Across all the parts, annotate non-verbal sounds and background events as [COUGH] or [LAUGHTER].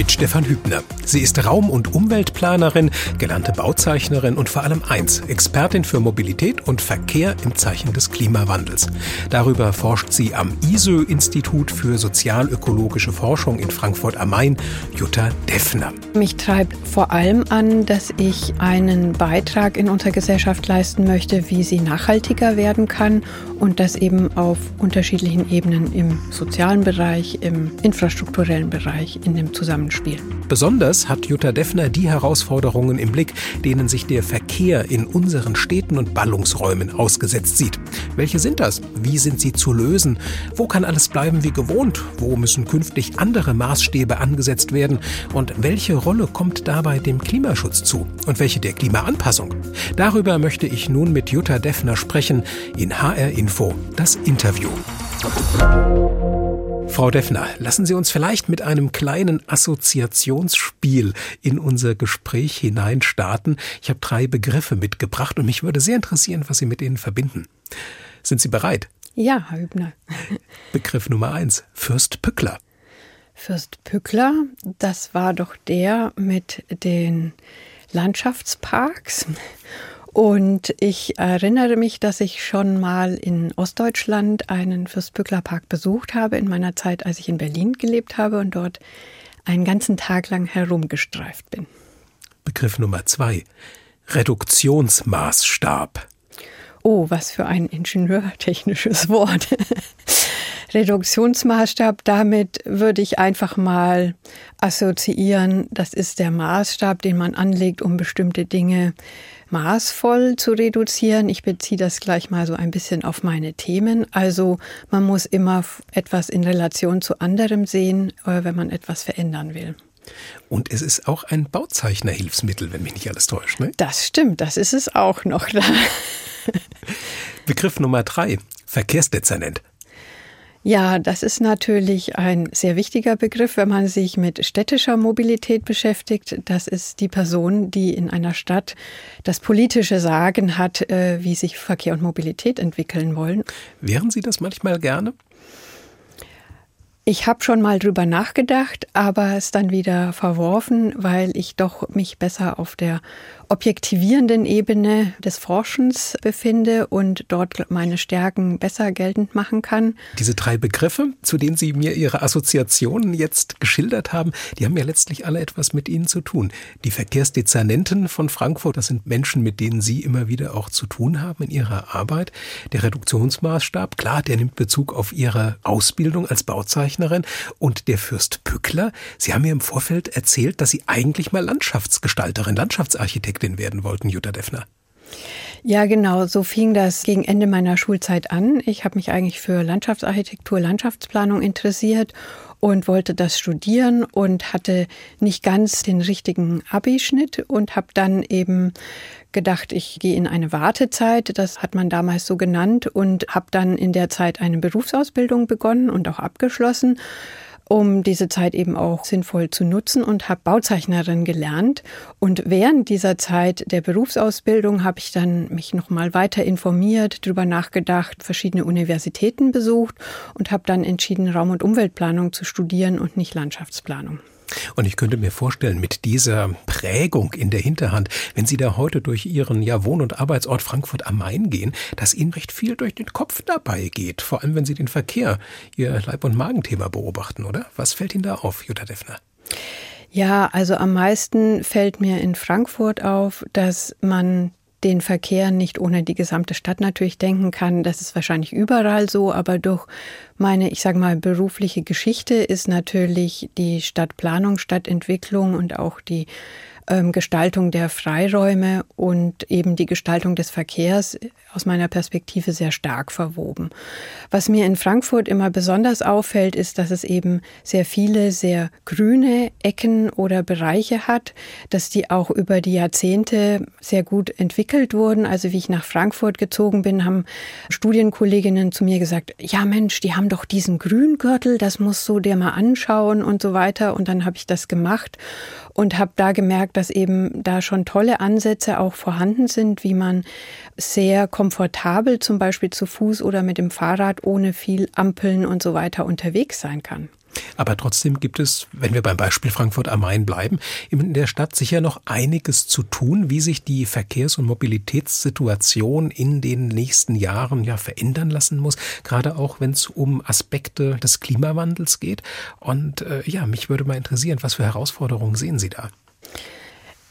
mit Stefan Hübner. Sie ist Raum- und Umweltplanerin, gelernte Bauzeichnerin und vor allem eins, Expertin für Mobilität und Verkehr im Zeichen des Klimawandels. Darüber forscht sie am ISÖ-Institut für sozialökologische Forschung in Frankfurt am Main, Jutta Deffner. Mich treibt vor allem an, dass ich einen Beitrag in unserer Gesellschaft leisten möchte, wie sie nachhaltiger werden kann und das eben auf unterschiedlichen Ebenen im sozialen Bereich, im infrastrukturellen Bereich, in dem Zusammenhang Zusammenspiel. Besonders hat Jutta Deffner die Herausforderungen im Blick, denen sich der Verkehr in unseren Städten und Ballungsräumen ausgesetzt sieht. Welche sind das? Wie sind sie zu lösen? Wo kann alles bleiben wie gewohnt? Wo müssen künftig andere Maßstäbe angesetzt werden? Und welche Rolle kommt dabei dem Klimaschutz zu? Und welche der Klimaanpassung? Darüber möchte ich nun mit Jutta Deffner sprechen in HR Info, das Interview. Frau Deffner, lassen Sie uns vielleicht mit einem kleinen Assoziationsspiel in unser Gespräch hineinstarten. Ich habe drei Begriffe mitgebracht und mich würde sehr interessieren, was Sie mit ihnen verbinden. Sind Sie bereit? Ja, Herr Hübner. [LAUGHS] Begriff Nummer eins, Fürst Pückler. Fürst Pückler, das war doch der mit den Landschaftsparks und ich erinnere mich, dass ich schon mal in Ostdeutschland einen Fürstbückler-Park besucht habe in meiner Zeit, als ich in Berlin gelebt habe und dort einen ganzen Tag lang herumgestreift bin. Begriff Nummer zwei. Reduktionsmaßstab. Oh, was für ein ingenieurtechnisches Wort. [LAUGHS] Reduktionsmaßstab, damit würde ich einfach mal assoziieren, das ist der Maßstab, den man anlegt, um bestimmte Dinge maßvoll zu reduzieren. Ich beziehe das gleich mal so ein bisschen auf meine Themen. Also man muss immer etwas in Relation zu anderem sehen, äh, wenn man etwas verändern will. Und es ist auch ein Bauzeichnerhilfsmittel, wenn mich nicht alles täuscht. Ne? Das stimmt, das ist es auch noch. [LAUGHS] Begriff Nummer drei, Verkehrsdezernent. Ja, das ist natürlich ein sehr wichtiger Begriff, wenn man sich mit städtischer Mobilität beschäftigt. Das ist die Person, die in einer Stadt das politische Sagen hat, äh, wie sich Verkehr und Mobilität entwickeln wollen. Wären Sie das manchmal gerne? Ich habe schon mal drüber nachgedacht, aber es dann wieder verworfen, weil ich doch mich besser auf der objektivierenden Ebene des Forschens befinde und dort meine Stärken besser geltend machen kann. Diese drei Begriffe, zu denen Sie mir Ihre Assoziationen jetzt geschildert haben, die haben ja letztlich alle etwas mit Ihnen zu tun. Die Verkehrsdezernenten von Frankfurt, das sind Menschen, mit denen Sie immer wieder auch zu tun haben in Ihrer Arbeit. Der Reduktionsmaßstab, klar, der nimmt Bezug auf Ihre Ausbildung als Bauzeichnerin. Und der Fürst Pückler, Sie haben mir im Vorfeld erzählt, dass Sie eigentlich mal Landschaftsgestalterin, Landschaftsarchitektin Architektin werden wollten, Jutta Deffner. Ja, genau. So fing das gegen Ende meiner Schulzeit an. Ich habe mich eigentlich für Landschaftsarchitektur, Landschaftsplanung interessiert und wollte das studieren und hatte nicht ganz den richtigen Abischnitt und habe dann eben gedacht, ich gehe in eine Wartezeit, das hat man damals so genannt und habe dann in der Zeit eine Berufsausbildung begonnen und auch abgeschlossen um diese Zeit eben auch sinnvoll zu nutzen und habe Bauzeichnerin gelernt. Und während dieser Zeit der Berufsausbildung habe ich dann mich nochmal weiter informiert, drüber nachgedacht, verschiedene Universitäten besucht und habe dann entschieden, Raum- und Umweltplanung zu studieren und nicht Landschaftsplanung. Und ich könnte mir vorstellen, mit dieser Prägung in der Hinterhand, wenn Sie da heute durch Ihren ja, Wohn- und Arbeitsort Frankfurt am Main gehen, dass Ihnen recht viel durch den Kopf dabei geht. Vor allem, wenn Sie den Verkehr, Ihr Leib- und Magenthema beobachten, oder? Was fällt Ihnen da auf, Jutta Deffner? Ja, also am meisten fällt mir in Frankfurt auf, dass man den Verkehr nicht ohne die gesamte Stadt natürlich denken kann. Das ist wahrscheinlich überall so, aber durch meine, ich sage mal, berufliche Geschichte ist natürlich die Stadtplanung, Stadtentwicklung und auch die ähm, Gestaltung der Freiräume und eben die Gestaltung des Verkehrs aus meiner Perspektive sehr stark verwoben. Was mir in Frankfurt immer besonders auffällt, ist, dass es eben sehr viele sehr grüne Ecken oder Bereiche hat, dass die auch über die Jahrzehnte sehr gut entwickelt wurden. Also wie ich nach Frankfurt gezogen bin, haben Studienkolleginnen zu mir gesagt, ja Mensch, die haben doch diesen Grüngürtel, das musst du dir mal anschauen und so weiter. Und dann habe ich das gemacht und habe da gemerkt, dass eben da schon tolle Ansätze auch vorhanden sind, wie man sehr komfortabel zum Beispiel zu Fuß oder mit dem Fahrrad ohne viel Ampeln und so weiter unterwegs sein kann. Aber trotzdem gibt es, wenn wir beim Beispiel Frankfurt am Main bleiben, in der Stadt sicher noch einiges zu tun, wie sich die Verkehrs- und Mobilitätssituation in den nächsten Jahren ja verändern lassen muss, gerade auch wenn es um Aspekte des Klimawandels geht. Und äh, ja, mich würde mal interessieren, was für Herausforderungen sehen Sie da?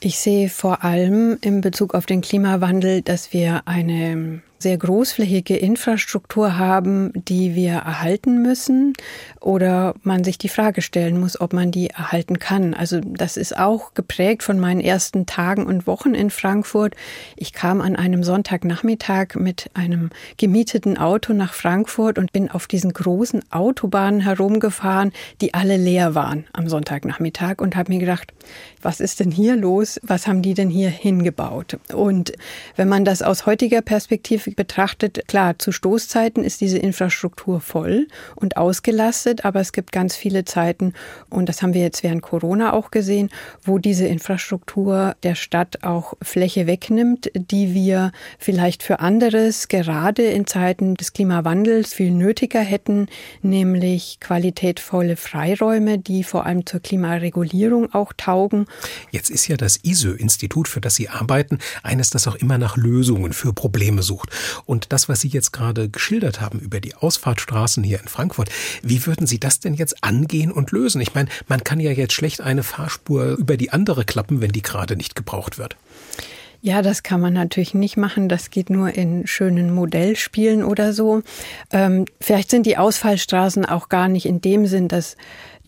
Ich sehe vor allem in Bezug auf den Klimawandel, dass wir eine sehr großflächige Infrastruktur haben, die wir erhalten müssen oder man sich die Frage stellen muss, ob man die erhalten kann. Also das ist auch geprägt von meinen ersten Tagen und Wochen in Frankfurt. Ich kam an einem Sonntagnachmittag mit einem gemieteten Auto nach Frankfurt und bin auf diesen großen Autobahnen herumgefahren, die alle leer waren am Sonntagnachmittag und habe mir gedacht, was ist denn hier los? Was haben die denn hier hingebaut? Und wenn man das aus heutiger Perspektive betrachtet, klar, zu Stoßzeiten ist diese Infrastruktur voll und ausgelastet, aber es gibt ganz viele Zeiten, und das haben wir jetzt während Corona auch gesehen, wo diese Infrastruktur der Stadt auch Fläche wegnimmt, die wir vielleicht für anderes gerade in Zeiten des Klimawandels viel nötiger hätten, nämlich qualitätvolle Freiräume, die vor allem zur Klimaregulierung auch taugen. Jetzt ist ja das ISO-Institut, für das Sie arbeiten, eines, das auch immer nach Lösungen für Probleme sucht. Und das, was Sie jetzt gerade geschildert haben über die Ausfahrtstraßen hier in Frankfurt, wie würden Sie das denn jetzt angehen und lösen? Ich meine, man kann ja jetzt schlecht eine Fahrspur über die andere klappen, wenn die gerade nicht gebraucht wird. Ja, das kann man natürlich nicht machen. Das geht nur in schönen Modellspielen oder so. Ähm, vielleicht sind die Ausfallstraßen auch gar nicht in dem Sinn, dass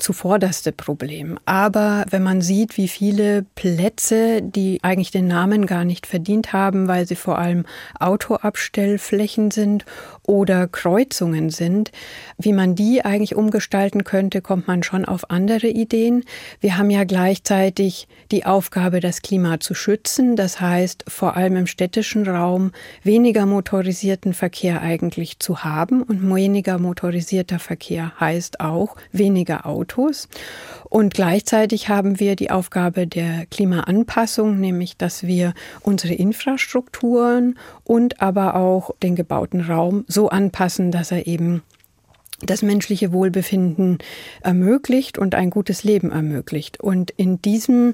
zuvorderste Problem. Aber wenn man sieht, wie viele Plätze, die eigentlich den Namen gar nicht verdient haben, weil sie vor allem Autoabstellflächen sind oder Kreuzungen sind, wie man die eigentlich umgestalten könnte, kommt man schon auf andere Ideen. Wir haben ja gleichzeitig die Aufgabe, das Klima zu schützen. Das heißt, vor allem im städtischen Raum weniger motorisierten Verkehr eigentlich zu haben. Und weniger motorisierter Verkehr heißt auch weniger Autos. Und gleichzeitig haben wir die Aufgabe der Klimaanpassung, nämlich dass wir unsere Infrastrukturen und aber auch den gebauten Raum so anpassen, dass er eben das menschliche Wohlbefinden ermöglicht und ein gutes Leben ermöglicht. Und in diesem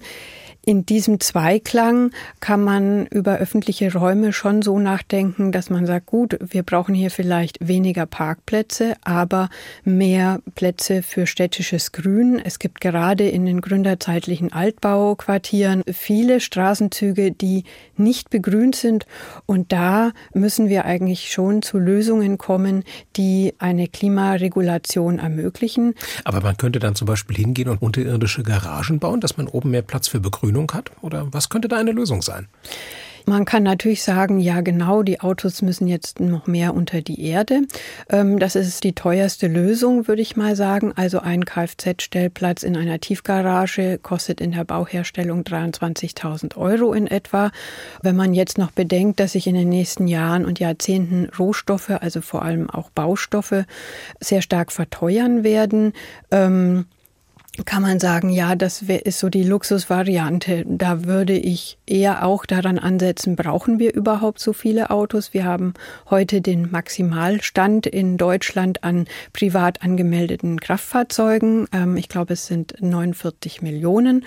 in diesem Zweiklang kann man über öffentliche Räume schon so nachdenken, dass man sagt, gut, wir brauchen hier vielleicht weniger Parkplätze, aber mehr Plätze für städtisches Grün. Es gibt gerade in den gründerzeitlichen Altbauquartieren viele Straßenzüge, die nicht begrünt sind. Und da müssen wir eigentlich schon zu Lösungen kommen, die eine Klimaregulation ermöglichen. Aber man könnte dann zum Beispiel hingehen und unterirdische Garagen bauen, dass man oben mehr Platz für Begrünung Begrünung hat? Oder was könnte da eine Lösung sein? Man kann natürlich sagen, ja genau, die Autos müssen jetzt noch mehr unter die Erde. Ähm, das ist die teuerste Lösung, würde ich mal sagen. Also ein Kfz-Stellplatz in einer Tiefgarage kostet in der Bauherstellung 23.000 Euro in etwa. Wenn man jetzt noch bedenkt, dass sich in den nächsten Jahren und Jahrzehnten Rohstoffe, also vor allem auch Baustoffe, sehr stark verteuern werden, ähm, kann man sagen, ja, das ist so die Luxusvariante. Da würde ich eher auch daran ansetzen, brauchen wir überhaupt so viele Autos? Wir haben heute den Maximalstand in Deutschland an privat angemeldeten Kraftfahrzeugen. Ähm, ich glaube, es sind 49 Millionen.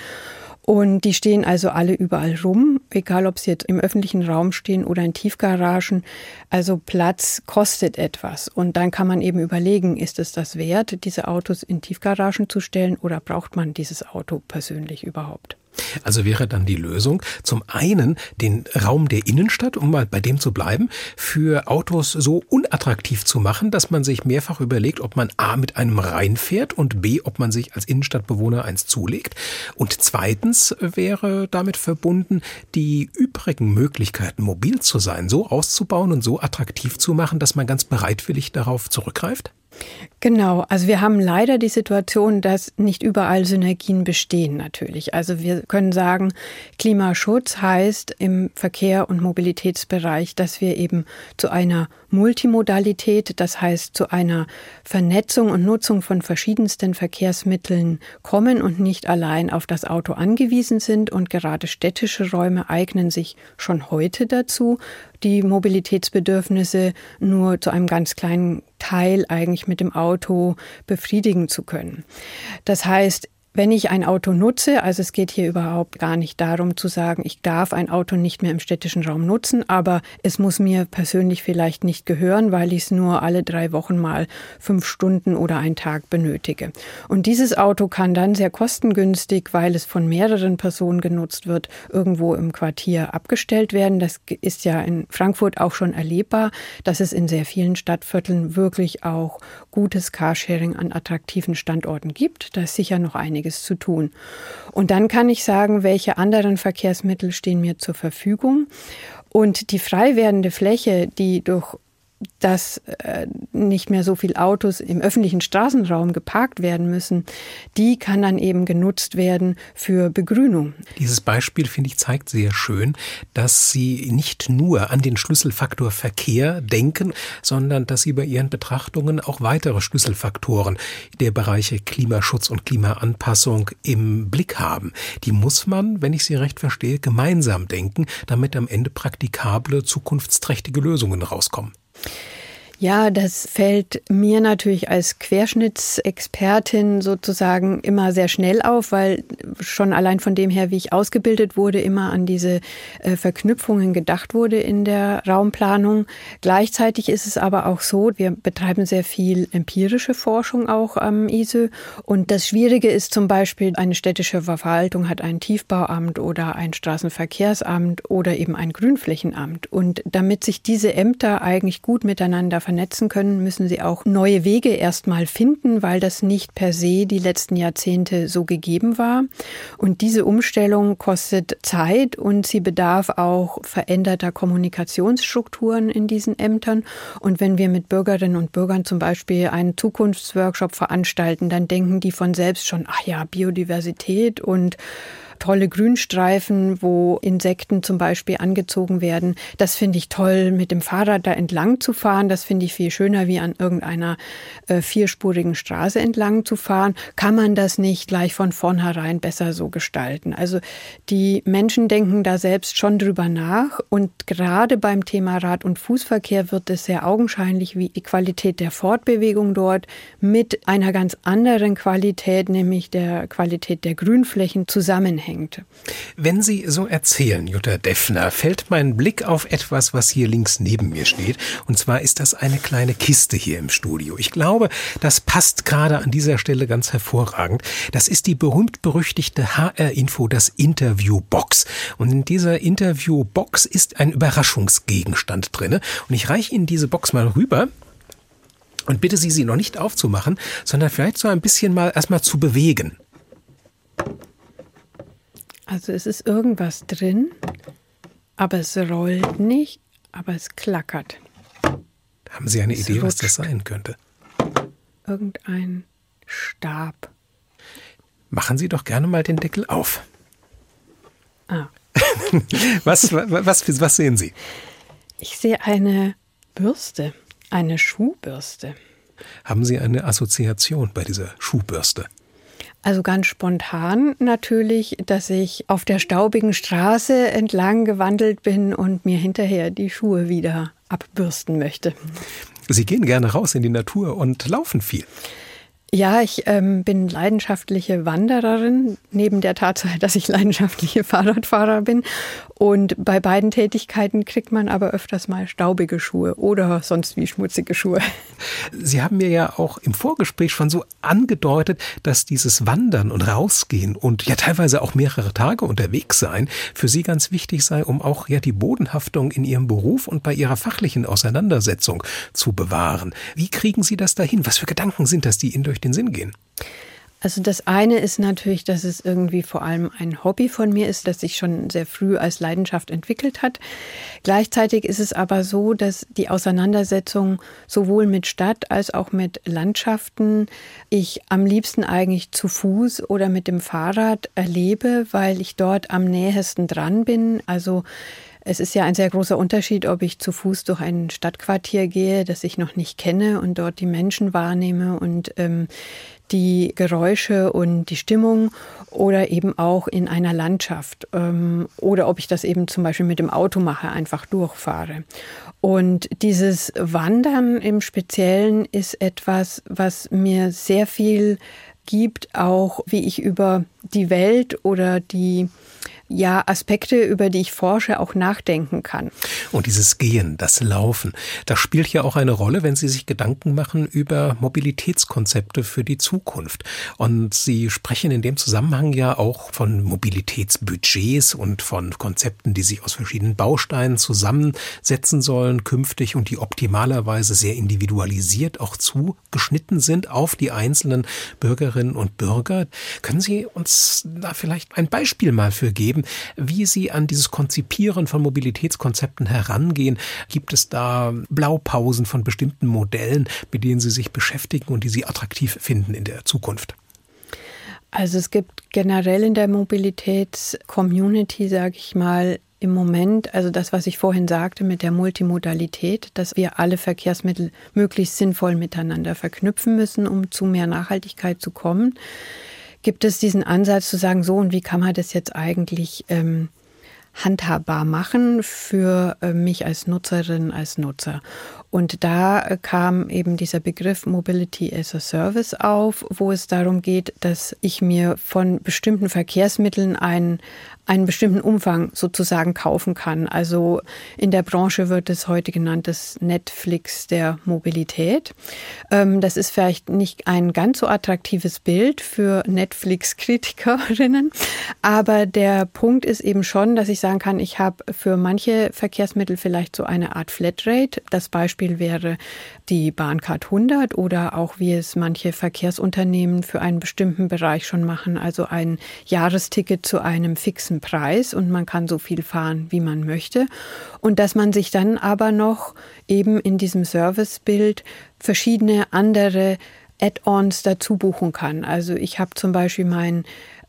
Und die stehen also alle überall rum, egal ob sie jetzt im öffentlichen Raum stehen oder in Tiefgaragen. Also Platz kostet etwas. Und dann kann man eben überlegen, ist es das wert, diese Autos in Tiefgaragen zu stellen oder braucht man dieses Auto persönlich überhaupt? Also wäre dann die Lösung zum einen den Raum der Innenstadt, um mal bei dem zu bleiben, für Autos so unattraktiv zu machen, dass man sich mehrfach überlegt, ob man A mit einem reinfährt und B, ob man sich als Innenstadtbewohner eins zulegt. Und zweitens wäre damit verbunden, die übrigen Möglichkeiten, mobil zu sein, so auszubauen und so attraktiv zu machen, dass man ganz bereitwillig darauf zurückgreift? Genau, also wir haben leider die Situation, dass nicht überall Synergien bestehen natürlich. Also wir können sagen, Klimaschutz heißt im Verkehr- und Mobilitätsbereich, dass wir eben zu einer Multimodalität, das heißt zu einer Vernetzung und Nutzung von verschiedensten Verkehrsmitteln kommen und nicht allein auf das Auto angewiesen sind. Und gerade städtische Räume eignen sich schon heute dazu, die Mobilitätsbedürfnisse nur zu einem ganz kleinen Teil eigentlich mit dem Auto befriedigen zu können. Das heißt, wenn ich ein Auto nutze, also es geht hier überhaupt gar nicht darum zu sagen, ich darf ein Auto nicht mehr im städtischen Raum nutzen, aber es muss mir persönlich vielleicht nicht gehören, weil ich es nur alle drei Wochen mal fünf Stunden oder einen Tag benötige. Und dieses Auto kann dann sehr kostengünstig, weil es von mehreren Personen genutzt wird, irgendwo im Quartier abgestellt werden. Das ist ja in Frankfurt auch schon erlebbar, dass es in sehr vielen Stadtvierteln wirklich auch gutes Carsharing an attraktiven Standorten gibt. Da ist sicher noch einige einiges zu tun. Und dann kann ich sagen, welche anderen Verkehrsmittel stehen mir zur Verfügung. Und die frei werdende Fläche, die durch dass äh, nicht mehr so viel Autos im öffentlichen Straßenraum geparkt werden müssen, die kann dann eben genutzt werden für Begrünung. Dieses Beispiel, finde ich, zeigt sehr schön, dass Sie nicht nur an den Schlüsselfaktor Verkehr denken, sondern dass Sie bei Ihren Betrachtungen auch weitere Schlüsselfaktoren der Bereiche Klimaschutz und Klimaanpassung im Blick haben. Die muss man, wenn ich Sie recht verstehe, gemeinsam denken, damit am Ende praktikable, zukunftsträchtige Lösungen rauskommen. Ja, das fällt mir natürlich als Querschnittsexpertin sozusagen immer sehr schnell auf, weil schon allein von dem her, wie ich ausgebildet wurde, immer an diese äh, Verknüpfungen gedacht wurde in der Raumplanung. Gleichzeitig ist es aber auch so, wir betreiben sehr viel empirische Forschung auch am ISE. Und das Schwierige ist zum Beispiel, eine städtische Verwaltung hat ein Tiefbauamt oder ein Straßenverkehrsamt oder eben ein Grünflächenamt. Und damit sich diese Ämter eigentlich gut miteinander vernetzen können, müssen sie auch neue Wege erstmal finden, weil das nicht per se die letzten Jahrzehnte so gegeben war. Und diese Umstellung kostet Zeit und sie bedarf auch veränderter Kommunikationsstrukturen in diesen Ämtern. Und wenn wir mit Bürgerinnen und Bürgern zum Beispiel einen Zukunftsworkshop veranstalten, dann denken die von selbst schon, ach ja, Biodiversität und tolle Grünstreifen, wo Insekten zum Beispiel angezogen werden. Das finde ich toll, mit dem Fahrrad da entlang zu fahren. Das finde ich viel schöner, wie an irgendeiner äh, vierspurigen Straße entlang zu fahren. Kann man das nicht gleich von vornherein besser so gestalten? Also die Menschen denken da selbst schon drüber nach. Und gerade beim Thema Rad- und Fußverkehr wird es sehr augenscheinlich, wie die Qualität der Fortbewegung dort mit einer ganz anderen Qualität, nämlich der Qualität der Grünflächen zusammenhängt zusammenhängt. Wenn Sie so erzählen, Jutta Deffner, fällt mein Blick auf etwas, was hier links neben mir steht. Und zwar ist das eine kleine Kiste hier im Studio. Ich glaube, das passt gerade an dieser Stelle ganz hervorragend. Das ist die berühmt-berüchtigte HR-Info, das Interview-Box. Und in dieser Interview-Box ist ein Überraschungsgegenstand drinne. Und ich reiche Ihnen diese Box mal rüber und bitte Sie, sie noch nicht aufzumachen, sondern vielleicht so ein bisschen mal erstmal zu bewegen. Also es ist irgendwas drin, aber es rollt nicht, aber es klackert. Haben Sie eine es Idee, was das sein könnte? Irgendein Stab. Machen Sie doch gerne mal den Deckel auf. Ah. [LAUGHS] was, was, was sehen Sie? Ich sehe eine Bürste, eine Schuhbürste. Haben Sie eine Assoziation bei dieser Schuhbürste? Also ganz spontan natürlich, dass ich auf der staubigen Straße entlang gewandelt bin und mir hinterher die Schuhe wieder abbürsten möchte. Sie gehen gerne raus in die Natur und laufen viel. Ja, ich ähm, bin leidenschaftliche Wandererin, neben der Tatsache, dass ich leidenschaftliche Fahrradfahrer bin. Und bei beiden Tätigkeiten kriegt man aber öfters mal staubige Schuhe oder sonst wie schmutzige Schuhe. Sie haben mir ja auch im Vorgespräch schon so angedeutet, dass dieses Wandern und Rausgehen und ja teilweise auch mehrere Tage unterwegs sein für Sie ganz wichtig sei, um auch ja die Bodenhaftung in Ihrem Beruf und bei Ihrer fachlichen Auseinandersetzung zu bewahren. Wie kriegen Sie das dahin? Was für Gedanken sind das, die Ihnen durch den Sinn gehen? Also das eine ist natürlich, dass es irgendwie vor allem ein Hobby von mir ist, das sich schon sehr früh als Leidenschaft entwickelt hat. Gleichzeitig ist es aber so, dass die Auseinandersetzung sowohl mit Stadt als auch mit Landschaften ich am liebsten eigentlich zu Fuß oder mit dem Fahrrad erlebe, weil ich dort am nähesten dran bin. Also Es ist ja ein sehr großer Unterschied, ob ich zu Fuß durch ein Stadtquartier gehe, das ich noch nicht kenne und dort die Menschen wahrnehme und ähm, die Geräusche und die Stimmung oder eben auch in einer Landschaft ähm, oder ob ich das eben zum Beispiel mit dem Auto mache, einfach durchfahre. Und dieses Wandern im Speziellen ist etwas, was mir sehr viel gibt, auch wie ich über die Welt oder die ja, Aspekte, über die ich forsche, auch nachdenken kann. Und dieses Gehen, das Laufen, das spielt ja auch eine Rolle, wenn Sie sich Gedanken machen über Mobilitätskonzepte für die Zukunft. Und Sie sprechen in dem Zusammenhang ja auch von Mobilitätsbudgets und von Konzepten, die sich aus verschiedenen Bausteinen zusammensetzen sollen künftig und die optimalerweise sehr individualisiert auch zugeschnitten sind auf die einzelnen Bürgerinnen und Bürger. Können Sie uns da vielleicht ein Beispiel mal für geben? Geben, wie Sie an dieses Konzipieren von Mobilitätskonzepten herangehen. Gibt es da Blaupausen von bestimmten Modellen, mit denen Sie sich beschäftigen und die Sie attraktiv finden in der Zukunft? Also es gibt generell in der Mobilitätscommunity, sage ich mal, im Moment, also das, was ich vorhin sagte mit der Multimodalität, dass wir alle Verkehrsmittel möglichst sinnvoll miteinander verknüpfen müssen, um zu mehr Nachhaltigkeit zu kommen gibt es diesen Ansatz zu sagen, so und wie kann man das jetzt eigentlich ähm, handhabbar machen für äh, mich als Nutzerin, als Nutzer. Und da äh, kam eben dieser Begriff Mobility as a Service auf, wo es darum geht, dass ich mir von bestimmten Verkehrsmitteln ein, einen bestimmten Umfang sozusagen kaufen kann. Also in der Branche wird es heute genannt das Netflix der Mobilität. Ähm, das ist vielleicht nicht ein ganz so attraktives Bild für Netflix-Kritikerinnen, aber der Punkt ist eben schon, dass ich sagen kann, ich habe für manche Verkehrsmittel vielleicht so eine Art Flatrate. Das Beispiel wäre die Bahncard 100 oder auch wie es manche Verkehrsunternehmen für einen bestimmten Bereich schon machen, also ein Jahresticket zu einem fixen Preis und man kann so viel fahren, wie man möchte. Und dass man sich dann aber noch eben in diesem Servicebild verschiedene andere Add-ons dazu buchen kann. Also ich habe zum Beispiel mein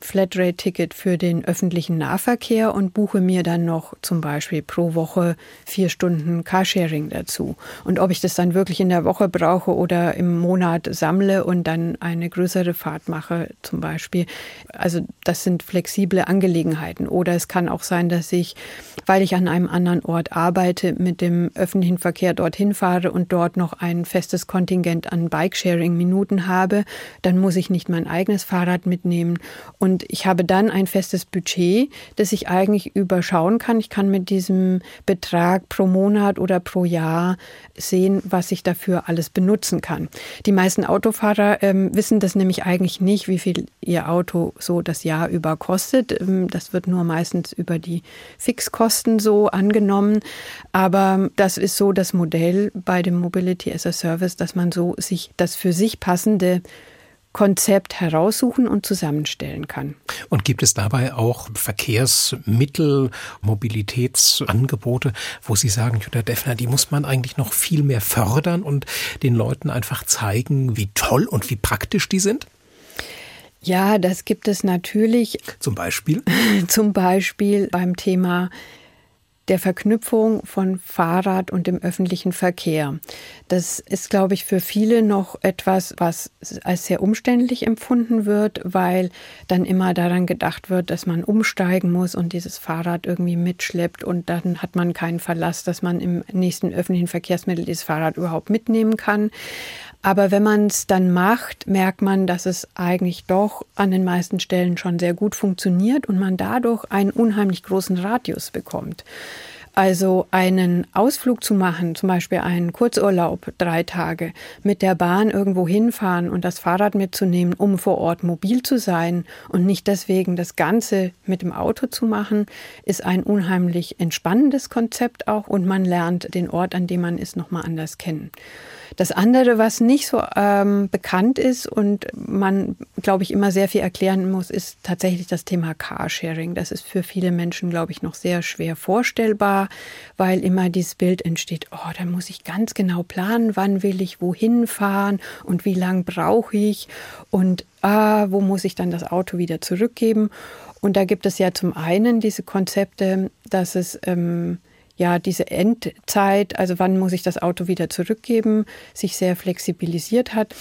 Flatrate-Ticket für den öffentlichen Nahverkehr und buche mir dann noch zum Beispiel pro Woche vier Stunden Carsharing dazu. Und ob ich das dann wirklich in der Woche brauche oder im Monat sammle und dann eine größere Fahrt mache, zum Beispiel. Also das sind flexible Angelegenheiten. Oder es kann auch sein, dass ich, weil ich an einem anderen Ort arbeite, mit dem öffentlichen Verkehr dorthin fahre und dort noch ein festes Kontingent an Bikesharing-Minuten habe. Dann muss ich nicht mein eigenes Fahrrad mitnehmen. Und und ich habe dann ein festes Budget, das ich eigentlich überschauen kann. Ich kann mit diesem Betrag pro Monat oder pro Jahr sehen, was ich dafür alles benutzen kann. Die meisten Autofahrer ähm, wissen das nämlich eigentlich nicht, wie viel ihr Auto so das Jahr über kostet. Ähm, das wird nur meistens über die Fixkosten so angenommen. Aber das ist so das Modell bei dem Mobility as a Service, dass man so sich das für sich passende Konzept heraussuchen und zusammenstellen kann. Und gibt es dabei auch Verkehrsmittel, Mobilitätsangebote, wo Sie sagen, Jutta Deffner, die muss man eigentlich noch viel mehr fördern und den Leuten einfach zeigen, wie toll und wie praktisch die sind? Ja, das gibt es natürlich. Zum Beispiel? [LAUGHS] Zum Beispiel beim Thema der Verknüpfung von Fahrrad und dem öffentlichen Verkehr. Das ist, glaube ich, für viele noch etwas, was als sehr umständlich empfunden wird, weil dann immer daran gedacht wird, dass man umsteigen muss und dieses Fahrrad irgendwie mitschleppt und dann hat man keinen Verlass, dass man im nächsten öffentlichen Verkehrsmittel dieses Fahrrad überhaupt mitnehmen kann. Aber wenn man es dann macht, merkt man, dass es eigentlich doch an den meisten Stellen schon sehr gut funktioniert und man dadurch einen unheimlich großen Radius bekommt. Also einen Ausflug zu machen, zum Beispiel einen Kurzurlaub, drei Tage, mit der Bahn irgendwo hinfahren und das Fahrrad mitzunehmen, um vor Ort mobil zu sein und nicht deswegen das Ganze mit dem Auto zu machen, ist ein unheimlich entspannendes Konzept auch und man lernt den Ort, an dem man ist, nochmal anders kennen. Das andere, was nicht so ähm, bekannt ist und man, glaube ich, immer sehr viel erklären muss, ist tatsächlich das Thema Carsharing. Das ist für viele Menschen, glaube ich, noch sehr schwer vorstellbar, weil immer dieses Bild entsteht, oh, da muss ich ganz genau planen, wann will ich wohin fahren und wie lang brauche ich und ah, wo muss ich dann das Auto wieder zurückgeben. Und da gibt es ja zum einen diese Konzepte, dass es ähm, ja diese Endzeit, also wann muss ich das Auto wieder zurückgeben, sich sehr flexibilisiert hat.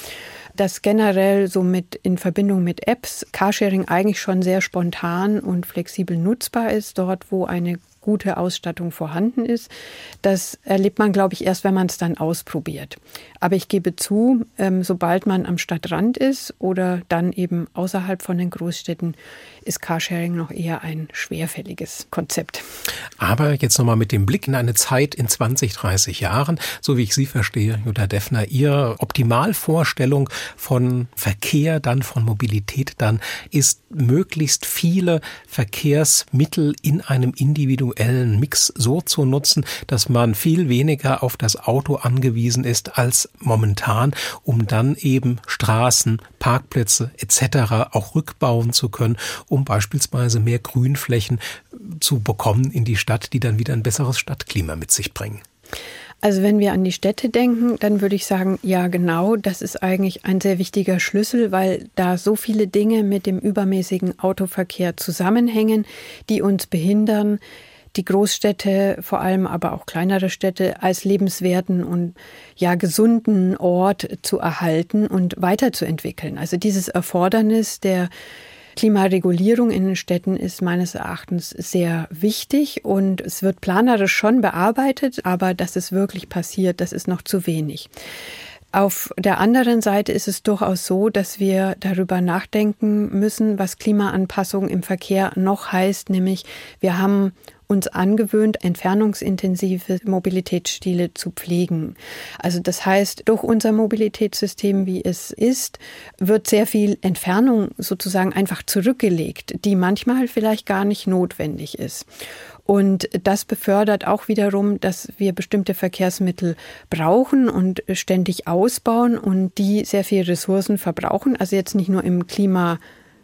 Dass generell so mit in Verbindung mit Apps Carsharing eigentlich schon sehr spontan und flexibel nutzbar ist, dort wo eine gute Ausstattung vorhanden ist. Das erlebt man, glaube ich, erst, wenn man es dann ausprobiert. Aber ich gebe zu, ähm, sobald man am Stadtrand ist oder dann eben außerhalb von den Großstädten, ist Carsharing noch eher ein schwerfälliges Konzept. Aber jetzt nochmal mit dem Blick in eine Zeit in 20, 30 Jahren, so wie ich Sie verstehe, Jutta Deffner, Ihre Optimalvorstellung von Verkehr, dann von Mobilität, dann ist möglichst viele Verkehrsmittel in einem individuellen Mix so zu nutzen, dass man viel weniger auf das Auto angewiesen ist als momentan, um dann eben Straßen, Parkplätze etc. auch rückbauen zu können, um beispielsweise mehr Grünflächen zu bekommen in die Stadt, die dann wieder ein besseres Stadtklima mit sich bringen. Also wenn wir an die Städte denken, dann würde ich sagen, ja genau, das ist eigentlich ein sehr wichtiger Schlüssel, weil da so viele Dinge mit dem übermäßigen Autoverkehr zusammenhängen, die uns behindern, die Großstädte, vor allem aber auch kleinere Städte, als lebenswerten und ja gesunden Ort zu erhalten und weiterzuentwickeln. Also dieses Erfordernis der Klimaregulierung in den Städten ist meines Erachtens sehr wichtig und es wird planerisch schon bearbeitet, aber dass es wirklich passiert, das ist noch zu wenig. Auf der anderen Seite ist es durchaus so, dass wir darüber nachdenken müssen, was Klimaanpassung im Verkehr noch heißt, nämlich wir haben uns angewöhnt, entfernungsintensive Mobilitätsstile zu pflegen. Also das heißt, durch unser Mobilitätssystem, wie es ist, wird sehr viel Entfernung sozusagen einfach zurückgelegt, die manchmal vielleicht gar nicht notwendig ist. Und das befördert auch wiederum, dass wir bestimmte Verkehrsmittel brauchen und ständig ausbauen und die sehr viel Ressourcen verbrauchen. Also jetzt nicht nur im Klima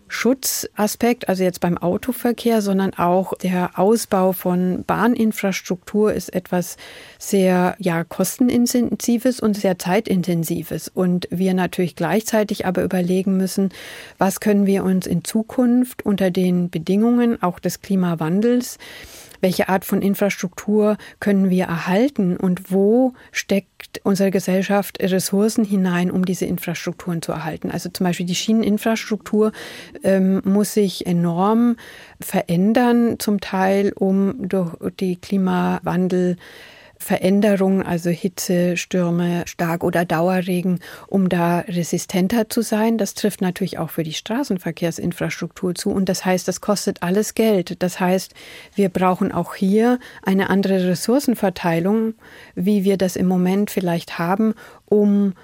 Schutzaspekt, also jetzt beim Autoverkehr, sondern auch der Ausbau von Bahninfrastruktur ist etwas sehr ja kostenintensives und sehr zeitintensives. Und wir natürlich gleichzeitig aber überlegen müssen, was können wir uns in Zukunft unter den Bedingungen auch des Klimawandels welche Art von Infrastruktur können wir erhalten und wo steckt unsere Gesellschaft Ressourcen hinein, um diese Infrastrukturen zu erhalten. Also zum Beispiel die Schieneninfrastruktur ähm, muss sich enorm verändern, zum Teil um durch die Klimawandel Veränderungen, also Hitze, Stürme, Stark- oder Dauerregen, um da resistenter zu sein. Das trifft natürlich auch für die Straßenverkehrsinfrastruktur zu. Und das heißt, das kostet alles Geld. Das heißt, wir brauchen auch hier eine andere Ressourcenverteilung, wie wir das im Moment vielleicht haben, um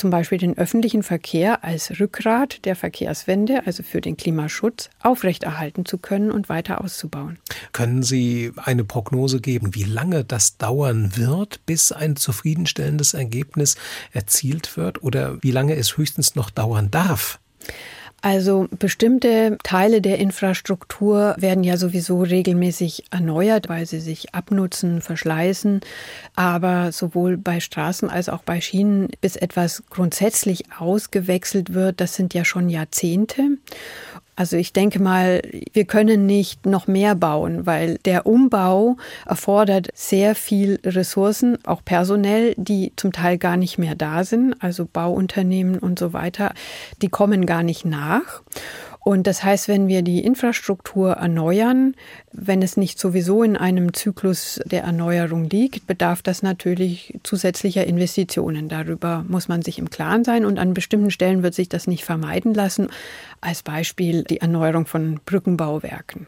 zum Beispiel den öffentlichen Verkehr als Rückgrat der Verkehrswende, also für den Klimaschutz, aufrechterhalten zu können und weiter auszubauen. Können Sie eine Prognose geben, wie lange das dauern wird, bis ein zufriedenstellendes Ergebnis erzielt wird oder wie lange es höchstens noch dauern darf? Also bestimmte Teile der Infrastruktur werden ja sowieso regelmäßig erneuert, weil sie sich abnutzen, verschleißen. Aber sowohl bei Straßen als auch bei Schienen, bis etwas grundsätzlich ausgewechselt wird, das sind ja schon Jahrzehnte. Also ich denke mal, wir können nicht noch mehr bauen, weil der Umbau erfordert sehr viel Ressourcen, auch personell, die zum Teil gar nicht mehr da sind, also Bauunternehmen und so weiter, die kommen gar nicht nach. Und das heißt, wenn wir die Infrastruktur erneuern, wenn es nicht sowieso in einem Zyklus der Erneuerung liegt, bedarf das natürlich zusätzlicher Investitionen. Darüber muss man sich im Klaren sein und an bestimmten Stellen wird sich das nicht vermeiden lassen. Als Beispiel die Erneuerung von Brückenbauwerken.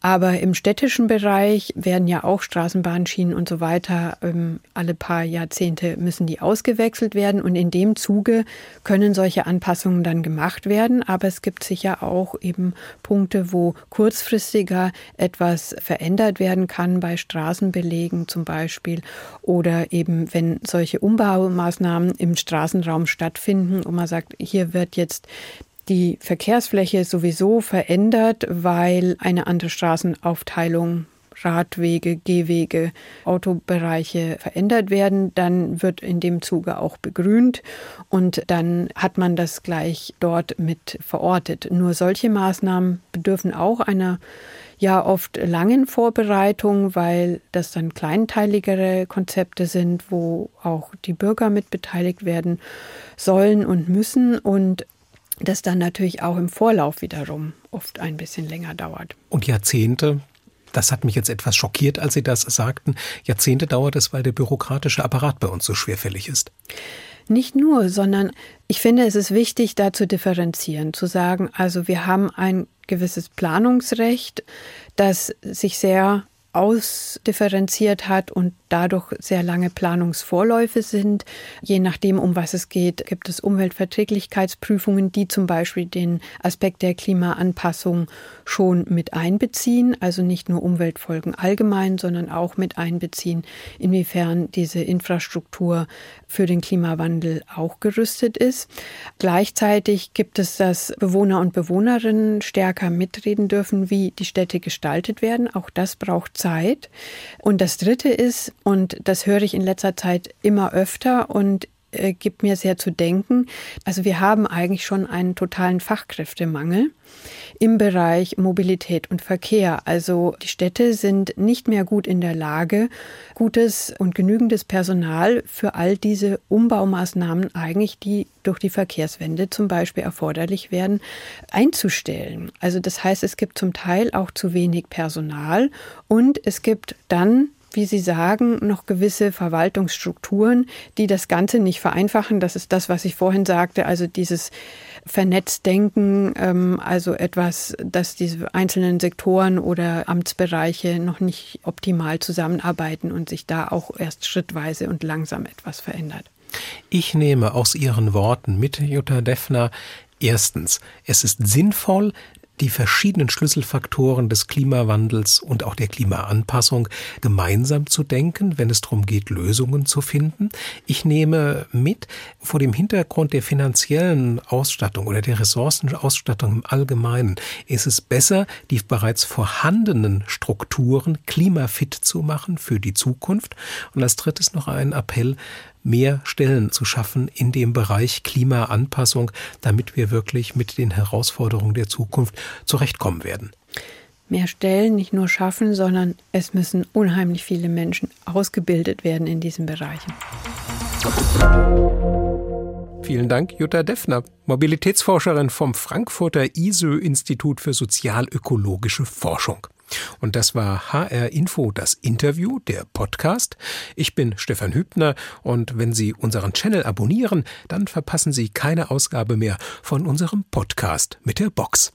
Aber im städtischen Bereich werden ja auch Straßenbahnschienen und so weiter, ähm, alle paar Jahrzehnte müssen die ausgewechselt werden. Und in dem Zuge können solche Anpassungen dann gemacht werden. Aber es gibt sicher auch eben Punkte, wo kurzfristiger etwas verändert werden kann, bei Straßenbelegen zum Beispiel. Oder eben, wenn solche Umbaumaßnahmen im Straßenraum stattfinden und man sagt, hier wird jetzt die Verkehrsfläche sowieso verändert, weil eine andere Straßenaufteilung Radwege, Gehwege, Autobereiche verändert werden, dann wird in dem Zuge auch begrünt und dann hat man das gleich dort mit verortet. Nur solche Maßnahmen bedürfen auch einer ja oft langen Vorbereitung, weil das dann kleinteiligere Konzepte sind, wo auch die Bürger mit beteiligt werden sollen und müssen und das dann natürlich auch im Vorlauf wiederum oft ein bisschen länger dauert. Und Jahrzehnte, das hat mich jetzt etwas schockiert, als Sie das sagten. Jahrzehnte dauert es, weil der bürokratische Apparat bei uns so schwerfällig ist. Nicht nur, sondern ich finde, es ist wichtig, da zu differenzieren, zu sagen, also wir haben ein gewisses Planungsrecht, das sich sehr ausdifferenziert hat und dadurch sehr lange Planungsvorläufe sind. Je nachdem, um was es geht, gibt es Umweltverträglichkeitsprüfungen, die zum Beispiel den Aspekt der Klimaanpassung schon mit einbeziehen, also nicht nur Umweltfolgen allgemein, sondern auch mit einbeziehen, inwiefern diese Infrastruktur für den Klimawandel auch gerüstet ist. Gleichzeitig gibt es, dass Bewohner und Bewohnerinnen stärker mitreden dürfen, wie die Städte gestaltet werden. Auch das braucht Zeit. Und das Dritte ist, und das höre ich in letzter Zeit immer öfter und äh, gibt mir sehr zu denken. Also wir haben eigentlich schon einen totalen Fachkräftemangel im Bereich Mobilität und Verkehr. Also die Städte sind nicht mehr gut in der Lage, gutes und genügendes Personal für all diese Umbaumaßnahmen eigentlich, die durch die Verkehrswende zum Beispiel erforderlich werden, einzustellen. Also das heißt, es gibt zum Teil auch zu wenig Personal und es gibt dann wie Sie sagen, noch gewisse Verwaltungsstrukturen, die das Ganze nicht vereinfachen. Das ist das, was ich vorhin sagte, also dieses Vernetzdenken, ähm, also etwas, dass diese einzelnen Sektoren oder Amtsbereiche noch nicht optimal zusammenarbeiten und sich da auch erst schrittweise und langsam etwas verändert. Ich nehme aus Ihren Worten mit, Jutta Deffner, Erstens, es ist sinnvoll, die verschiedenen Schlüsselfaktoren des Klimawandels und auch der Klimaanpassung gemeinsam zu denken, wenn es darum geht, Lösungen zu finden. Ich nehme mit, vor dem Hintergrund der finanziellen Ausstattung oder der Ressourcenausstattung im Allgemeinen ist es besser, die bereits vorhandenen Strukturen klimafit zu machen für die Zukunft. Und als drittes noch ein Appell, mehr Stellen zu schaffen in dem Bereich Klimaanpassung, damit wir wirklich mit den Herausforderungen der Zukunft zurechtkommen werden. Mehr Stellen nicht nur schaffen, sondern es müssen unheimlich viele Menschen ausgebildet werden in diesen Bereichen. Vielen Dank, Jutta Deffner, Mobilitätsforscherin vom Frankfurter ISÖ-Institut für sozialökologische Forschung. Und das war HR Info, das Interview, der Podcast. Ich bin Stefan Hübner und wenn Sie unseren Channel abonnieren, dann verpassen Sie keine Ausgabe mehr von unserem Podcast mit der Box.